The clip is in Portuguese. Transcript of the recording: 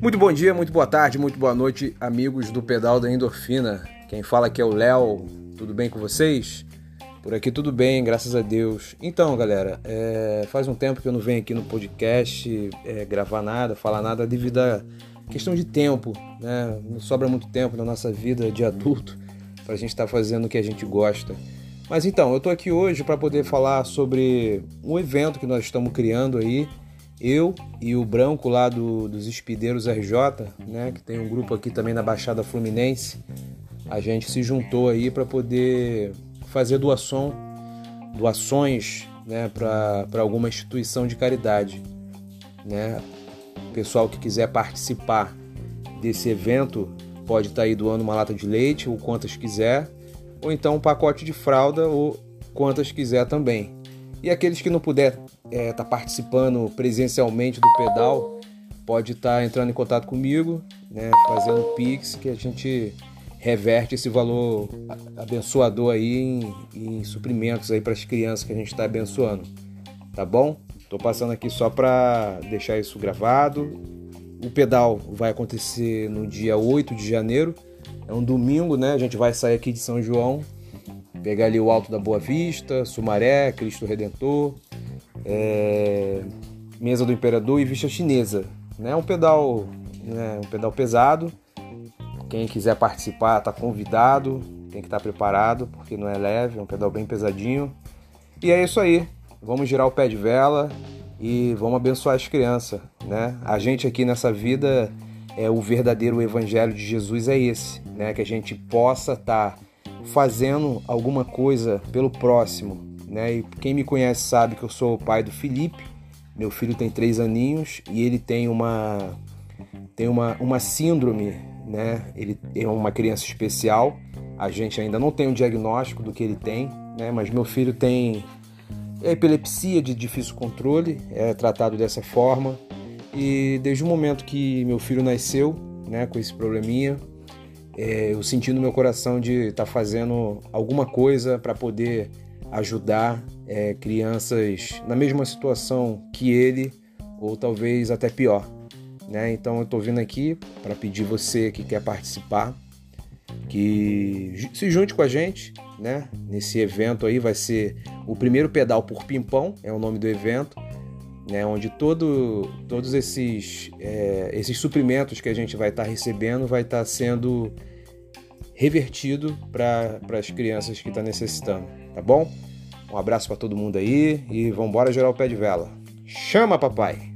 Muito bom dia, muito boa tarde, muito boa noite, amigos do Pedal da Endorfina. Quem fala aqui é o Léo. Tudo bem com vocês? Por aqui tudo bem, graças a Deus. Então, galera, é, faz um tempo que eu não venho aqui no podcast é, gravar nada, falar nada devido a questão de tempo, né? Não sobra muito tempo na nossa vida de adulto para a gente estar tá fazendo o que a gente gosta. Mas então, eu tô aqui hoje para poder falar sobre um evento que nós estamos criando aí eu e o Branco lá do, dos Espideiros RJ, né, que tem um grupo aqui também na Baixada Fluminense, a gente se juntou aí para poder fazer doação, doações né, para alguma instituição de caridade. Né? O pessoal que quiser participar desse evento pode estar tá aí doando uma lata de leite ou quantas quiser, ou então um pacote de fralda ou quantas quiser também. E aqueles que não puder estar é, tá participando presencialmente do pedal, pode estar tá entrando em contato comigo, né, fazendo Pix, que a gente reverte esse valor abençoador aí em, em suprimentos aí para as crianças que a gente está abençoando. Tá bom? Estou passando aqui só para deixar isso gravado. O pedal vai acontecer no dia 8 de janeiro. É um domingo, né? A gente vai sair aqui de São João Pegar ali o Alto da Boa Vista, Sumaré, Cristo Redentor, é, Mesa do Imperador e Vista Chinesa. Né? Um pedal, né? um pedal pesado. Quem quiser participar está convidado, tem que estar tá preparado porque não é leve, é um pedal bem pesadinho. E é isso aí. Vamos girar o pé de vela e vamos abençoar as crianças, né? A gente aqui nessa vida é o verdadeiro evangelho de Jesus é esse, né? Que a gente possa estar tá fazendo alguma coisa pelo próximo. Né? E quem me conhece sabe que eu sou o pai do Felipe. Meu filho tem três aninhos e ele tem uma tem uma, uma síndrome, né? Ele é uma criança especial. A gente ainda não tem um diagnóstico do que ele tem, né? Mas meu filho tem epilepsia de difícil controle, é tratado dessa forma. E desde o momento que meu filho nasceu, né, com esse probleminha, é, eu senti no meu coração de estar tá fazendo alguma coisa para poder ajudar é, crianças na mesma situação que ele, ou talvez até pior. Né? Então eu estou vindo aqui para pedir você que quer participar que se junte com a gente, né? Nesse evento aí vai ser o primeiro pedal por pimpão, é o nome do evento, né? Onde todo, todos esses, é, esses suprimentos que a gente vai estar tá recebendo vai estar tá sendo revertido para as crianças que estão tá necessitando, tá bom? Um abraço para todo mundo aí e vamos embora gerar o pé de vela. Chama, papai!